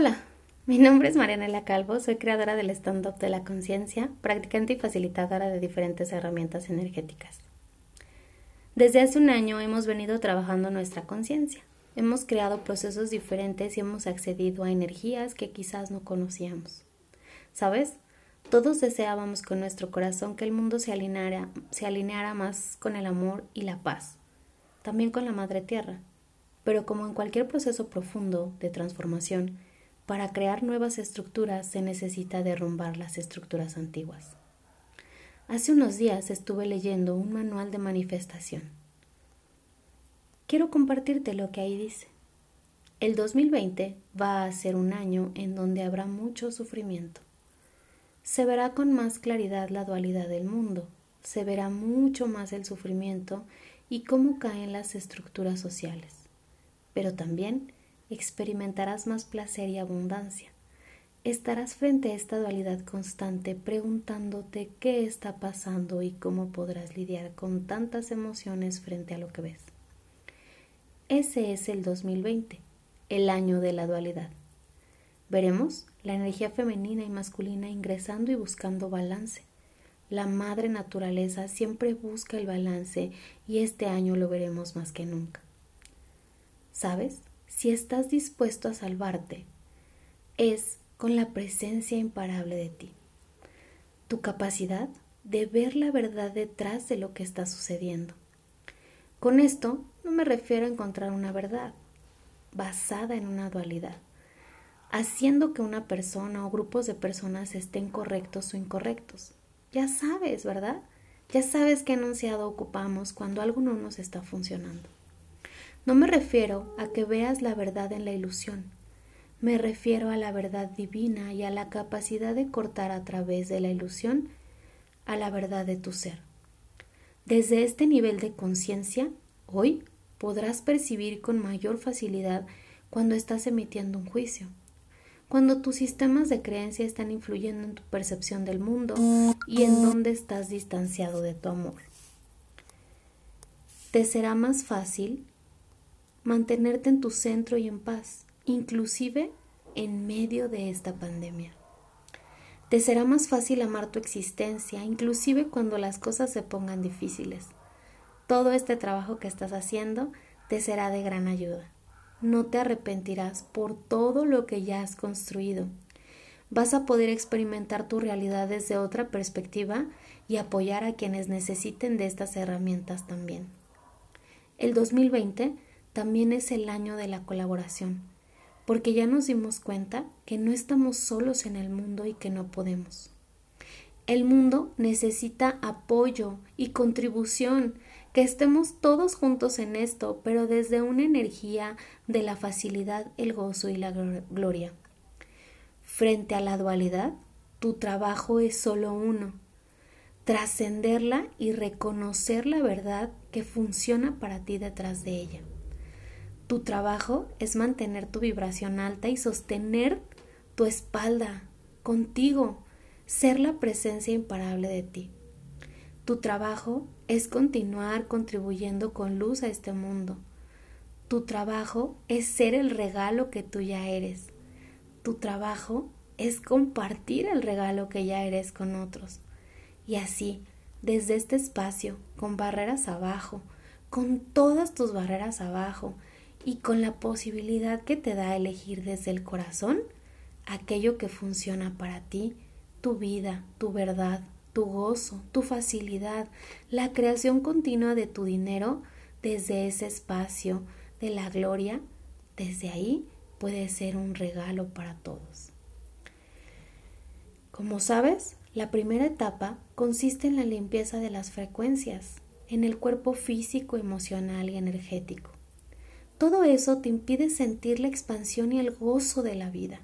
Hola, mi nombre es Marianela Calvo, soy creadora del stand-up de la conciencia, practicante y facilitadora de diferentes herramientas energéticas. Desde hace un año hemos venido trabajando nuestra conciencia. Hemos creado procesos diferentes y hemos accedido a energías que quizás no conocíamos. ¿Sabes? Todos deseábamos con nuestro corazón que el mundo se alineara, se alineara más con el amor y la paz, también con la Madre Tierra. Pero como en cualquier proceso profundo de transformación, para crear nuevas estructuras se necesita derrumbar las estructuras antiguas. Hace unos días estuve leyendo un manual de manifestación. Quiero compartirte lo que ahí dice. El 2020 va a ser un año en donde habrá mucho sufrimiento. Se verá con más claridad la dualidad del mundo, se verá mucho más el sufrimiento y cómo caen las estructuras sociales. Pero también experimentarás más placer y abundancia. Estarás frente a esta dualidad constante preguntándote qué está pasando y cómo podrás lidiar con tantas emociones frente a lo que ves. Ese es el 2020, el año de la dualidad. Veremos la energía femenina y masculina ingresando y buscando balance. La madre naturaleza siempre busca el balance y este año lo veremos más que nunca. ¿Sabes? Si estás dispuesto a salvarte, es con la presencia imparable de ti. Tu capacidad de ver la verdad detrás de lo que está sucediendo. Con esto no me refiero a encontrar una verdad basada en una dualidad, haciendo que una persona o grupos de personas estén correctos o incorrectos. Ya sabes, ¿verdad? Ya sabes qué enunciado ocupamos cuando algo no nos está funcionando. No me refiero a que veas la verdad en la ilusión, me refiero a la verdad divina y a la capacidad de cortar a través de la ilusión a la verdad de tu ser. Desde este nivel de conciencia, hoy podrás percibir con mayor facilidad cuando estás emitiendo un juicio, cuando tus sistemas de creencia están influyendo en tu percepción del mundo y en dónde estás distanciado de tu amor. Te será más fácil mantenerte en tu centro y en paz, inclusive en medio de esta pandemia. Te será más fácil amar tu existencia, inclusive cuando las cosas se pongan difíciles. Todo este trabajo que estás haciendo te será de gran ayuda. No te arrepentirás por todo lo que ya has construido. Vas a poder experimentar tu realidad desde otra perspectiva y apoyar a quienes necesiten de estas herramientas también. El 2020 también es el año de la colaboración, porque ya nos dimos cuenta que no estamos solos en el mundo y que no podemos. El mundo necesita apoyo y contribución, que estemos todos juntos en esto, pero desde una energía de la facilidad, el gozo y la gloria. Frente a la dualidad, tu trabajo es solo uno, trascenderla y reconocer la verdad que funciona para ti detrás de ella. Tu trabajo es mantener tu vibración alta y sostener tu espalda contigo, ser la presencia imparable de ti. Tu trabajo es continuar contribuyendo con luz a este mundo. Tu trabajo es ser el regalo que tú ya eres. Tu trabajo es compartir el regalo que ya eres con otros. Y así, desde este espacio, con barreras abajo, con todas tus barreras abajo, y con la posibilidad que te da elegir desde el corazón aquello que funciona para ti, tu vida, tu verdad, tu gozo, tu facilidad, la creación continua de tu dinero desde ese espacio de la gloria, desde ahí puede ser un regalo para todos. Como sabes, la primera etapa consiste en la limpieza de las frecuencias, en el cuerpo físico, emocional y energético. Todo eso te impide sentir la expansión y el gozo de la vida.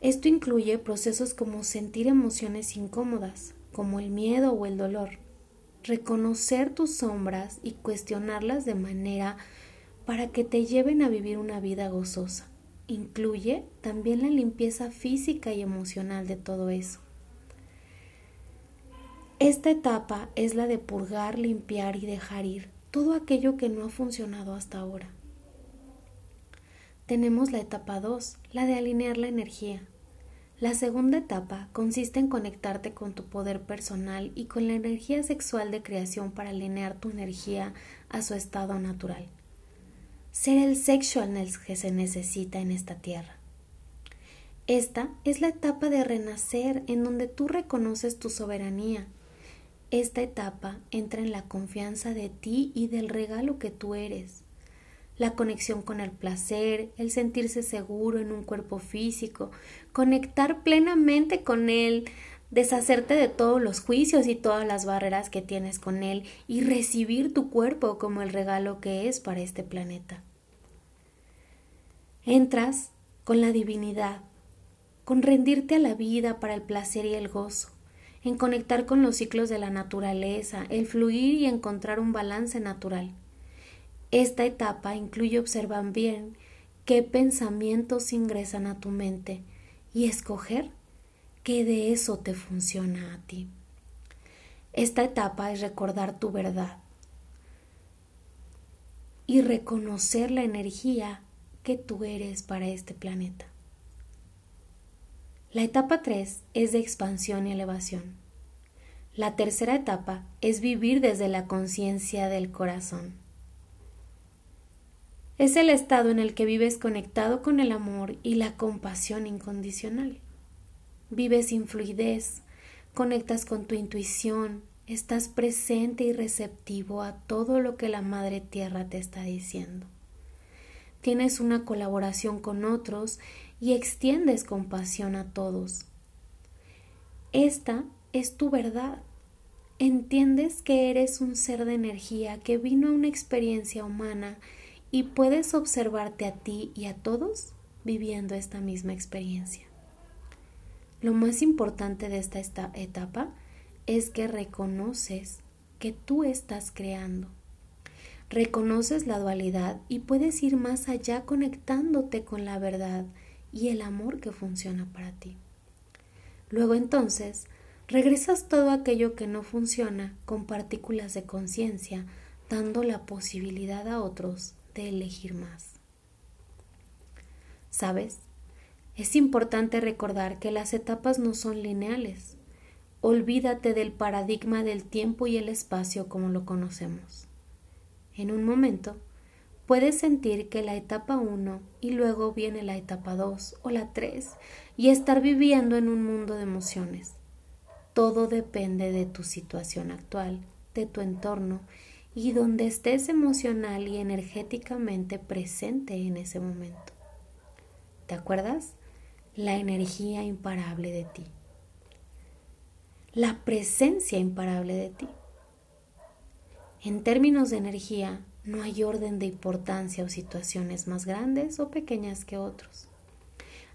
Esto incluye procesos como sentir emociones incómodas, como el miedo o el dolor, reconocer tus sombras y cuestionarlas de manera para que te lleven a vivir una vida gozosa. Incluye también la limpieza física y emocional de todo eso. Esta etapa es la de purgar, limpiar y dejar ir todo aquello que no ha funcionado hasta ahora. tenemos la etapa 2, la de alinear la energía. La segunda etapa consiste en conectarte con tu poder personal y con la energía sexual de creación para alinear tu energía a su estado natural. Ser el sexualness que se necesita en esta tierra. Esta es la etapa de renacer en donde tú reconoces tu soberanía. Esta etapa entra en la confianza de ti y del regalo que tú eres. La conexión con el placer, el sentirse seguro en un cuerpo físico, conectar plenamente con él, deshacerte de todos los juicios y todas las barreras que tienes con él y recibir tu cuerpo como el regalo que es para este planeta. Entras con la divinidad, con rendirte a la vida para el placer y el gozo, en conectar con los ciclos de la naturaleza, el fluir y encontrar un balance natural. Esta etapa incluye observar bien qué pensamientos ingresan a tu mente y escoger qué de eso te funciona a ti. Esta etapa es recordar tu verdad y reconocer la energía que tú eres para este planeta. La etapa 3 es de expansión y elevación. La tercera etapa es vivir desde la conciencia del corazón. Es el estado en el que vives conectado con el amor y la compasión incondicional. Vives sin fluidez, conectas con tu intuición, estás presente y receptivo a todo lo que la Madre Tierra te está diciendo. Tienes una colaboración con otros y extiendes compasión a todos. Esta es tu verdad. Entiendes que eres un ser de energía que vino a una experiencia humana y puedes observarte a ti y a todos viviendo esta misma experiencia. Lo más importante de esta etapa es que reconoces que tú estás creando. Reconoces la dualidad y puedes ir más allá conectándote con la verdad y el amor que funciona para ti. Luego entonces, regresas todo aquello que no funciona con partículas de conciencia, dando la posibilidad a otros de elegir más. ¿Sabes? Es importante recordar que las etapas no son lineales. Olvídate del paradigma del tiempo y el espacio como lo conocemos. En un momento, Puedes sentir que la etapa 1 y luego viene la etapa 2 o la 3 y estar viviendo en un mundo de emociones. Todo depende de tu situación actual, de tu entorno y donde estés emocional y energéticamente presente en ese momento. ¿Te acuerdas? La energía imparable de ti. La presencia imparable de ti. En términos de energía, no hay orden de importancia o situaciones más grandes o pequeñas que otros.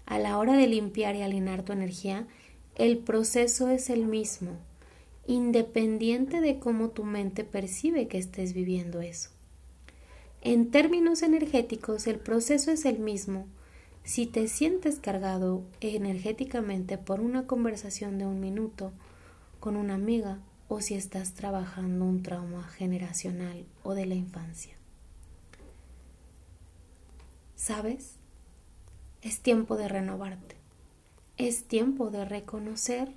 A la hora de limpiar y alinear tu energía, el proceso es el mismo, independiente de cómo tu mente percibe que estés viviendo eso. En términos energéticos, el proceso es el mismo si te sientes cargado energéticamente por una conversación de un minuto con una amiga o si estás trabajando un trauma generacional o de la infancia. ¿Sabes? Es tiempo de renovarte. Es tiempo de reconocer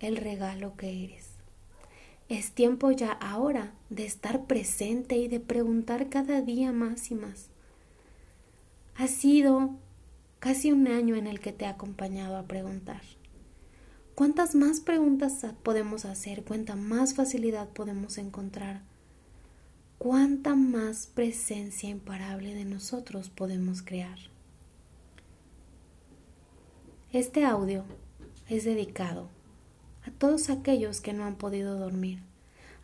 el regalo que eres. Es tiempo ya ahora de estar presente y de preguntar cada día más y más. Ha sido casi un año en el que te he acompañado a preguntar. ¿Cuántas más preguntas podemos hacer? ¿Cuánta más facilidad podemos encontrar? ¿Cuánta más presencia imparable de nosotros podemos crear? Este audio es dedicado a todos aquellos que no han podido dormir,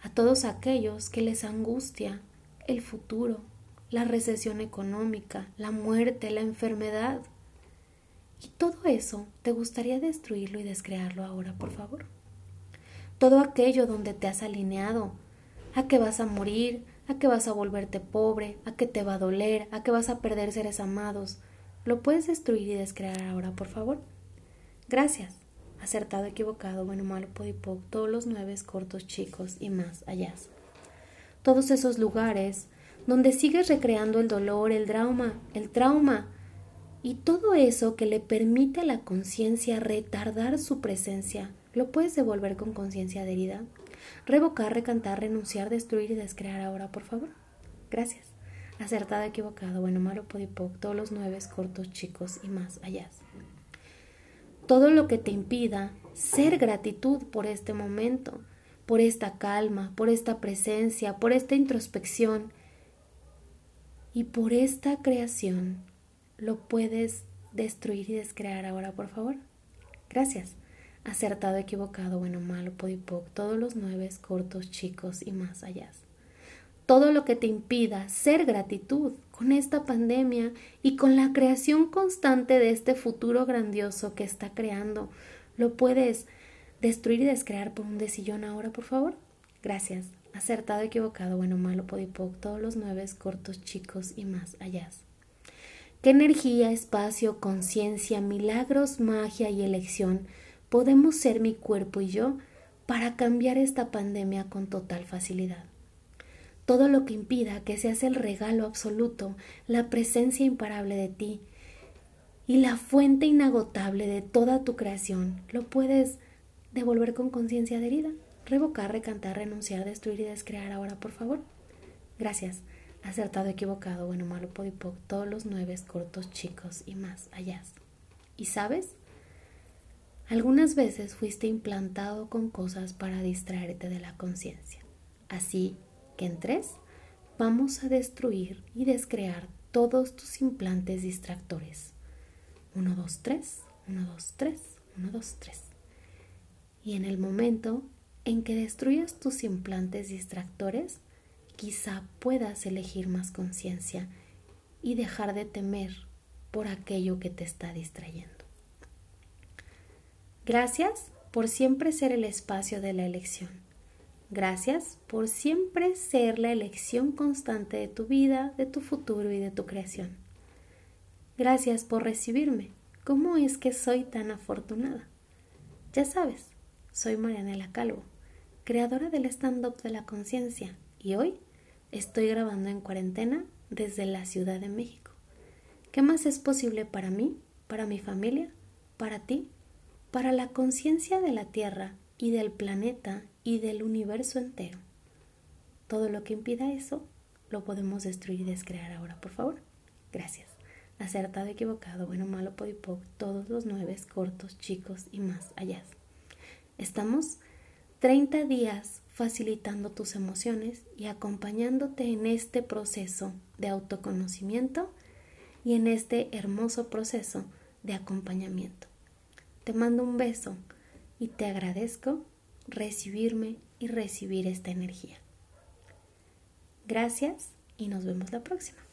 a todos aquellos que les angustia el futuro, la recesión económica, la muerte, la enfermedad, y todo eso, ¿te gustaría destruirlo y descrearlo ahora, por favor? Todo aquello donde te has alineado, a que vas a morir, a que vas a volverte pobre, a que te va a doler, a que vas a perder seres amados, ¿lo puedes destruir y descrear ahora, por favor? Gracias. Acertado, equivocado, bueno, malo, podipoc, todos los nueve cortos, chicos y más allá. Todos esos lugares donde sigues recreando el dolor, el trauma, el trauma, Y todo eso que le permite a la conciencia retardar su presencia, lo puedes devolver con conciencia adherida. Revocar, recantar, renunciar, destruir y descrear ahora, por favor. Gracias. Acertado, equivocado, bueno, malo, podipoc, todos los nueve cortos, chicos y más allá. Todo lo que te impida ser gratitud por este momento, por esta calma, por esta presencia, por esta introspección y por esta creación, lo puedes destruir y descrear ahora, por favor. Gracias. Acertado, equivocado, bueno, malo, podipoc, todos los nueve cortos, chicos y más allá todo lo que te impida ser gratitud con esta pandemia y con la creación constante de este futuro grandioso que está creando. ¿Lo puedes destruir y descrear por un decillón ahora, por favor? Gracias. Acertado, equivocado, bueno, malo, podipoc, todos los nueve cortos, chicos y más allá. ¿Qué energía, espacio, conciencia, milagros, magia y elección podemos ser mi cuerpo y yo para cambiar esta pandemia con total facilidad? todo lo que impida que seas el regalo absoluto, la presencia imparable de ti y la fuente inagotable de toda tu creación, lo puedes devolver con conciencia adherida, revocar, recantar, renunciar, destruir y descrear ahora, por favor. Gracias. Acertado, equivocado, bueno, malo, podipoc, todos los nueve cortos, chicos y más allá. ¿Y sabes? Algunas veces fuiste implantado con cosas para distraerte de la conciencia. Así que en tres vamos a destruir y descrear todos tus implantes distractores. 1, 2, 3, 1, 2, 3, 1, 2, 3. Y en el momento en que destruyas tus implantes distractores, quizá puedas elegir más conciencia y dejar de temer por aquello que te está distrayendo. Gracias por siempre ser el espacio de la elección Gracias por siempre ser la elección constante de tu vida, de tu futuro y de tu creación. Gracias por recibirme. ¿Cómo es que soy tan afortunada? Ya sabes, soy Marianela Calvo, creadora del stand-up de la conciencia, y hoy estoy grabando en cuarentena desde la Ciudad de México. ¿Qué más es posible para mí, para mi familia, para ti, para la conciencia de la Tierra y del planeta y del universo entero. Todo lo que impida eso lo podemos destruir y descrear ahora, por favor. Gracias. Acertado, equivocado, bueno, malo, podipoc, todos los nueve, cortos, chicos y más allá. Estamos 30 días facilitando tus emociones y acompañándote en este proceso de autoconocimiento y en este hermoso proceso de acompañamiento. Te mando un beso y te agradezco recibirme y recibir esta energía. Gracias y nos vemos la próxima.